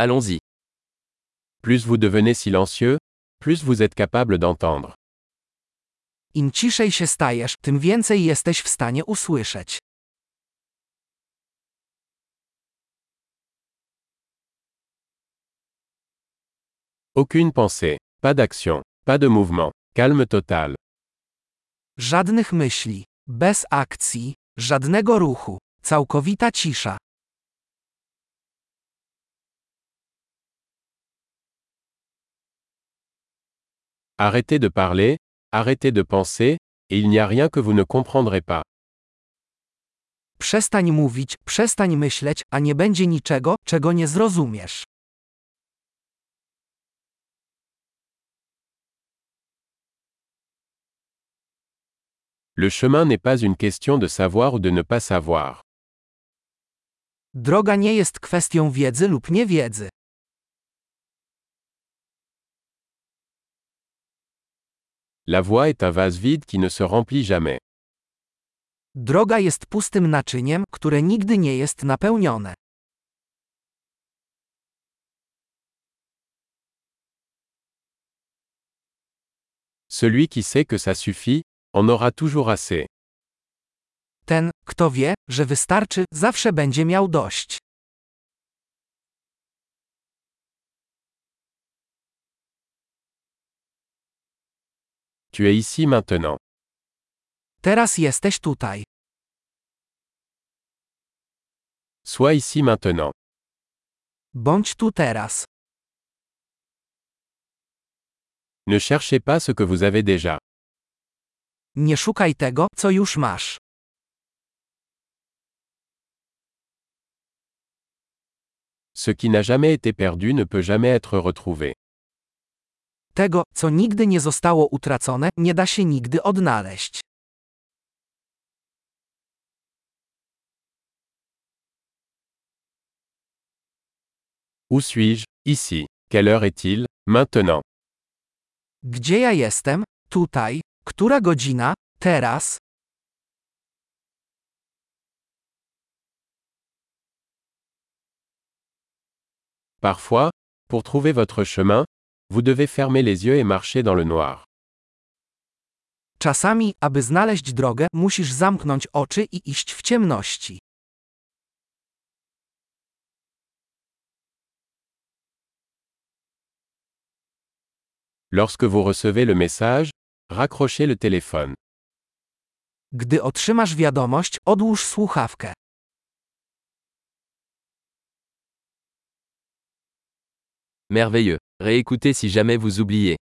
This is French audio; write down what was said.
Allons-y. Plus vous devenez silencieux, plus vous êtes capable d'entendre. Im ciszej się stajesz, tym więcej jesteś w stanie usłyszeć. Aucune pensée, pas d'action, pas de mouvement, calme total. Żadnych myśli, bez akcji, żadnego ruchu, całkowita cisza. Arrêtez de parler, arrêtez de penser, et il n'y a rien que vous ne comprendrez pas. Przestań mówić, przestań myśleć, a nie będzie niczego, czego nie zrozumiesz. Le chemin n'est pas une question de savoir ou de ne pas savoir. Droga nie jest kwestią wiedzy lub niewiedzy. La voie est un vase vide qui ne se remplit jamais. Droga jest pustym naczyniem, które nigdy nie jest napełnione. Celui qui sait que ça suffit, en aura toujours assez. Ten, kto wie, że wystarczy, zawsze będzie miał dość. Tu es ici maintenant. Teraz jesteś tutaj. Sois ici maintenant. Bądź tu teraz. Ne cherchez pas ce que vous avez déjà. Nie szukaj tego, co już masz. Ce qui n'a jamais été perdu ne peut jamais être retrouvé. Tego, co nigdy nie zostało utracone, nie da się nigdy odnaleźć. Où suis-je Ici. Quelle heure est-il Maintenant. Gdzie ja jestem? Tutaj. Która godzina? Teraz. Parfois, pour trouver votre chemin, vous devez fermer les yeux et marcher dans le noir. Czasami, aby znaleźć drogę, musisz zamknąć oczy i iść w ciemności. Lorsque vous recevez le message, raccrochez le téléphone. Gdy otrzymasz wiadomość, odłóż słuchawkę. Merveilleux. Réécoutez si jamais vous oubliez.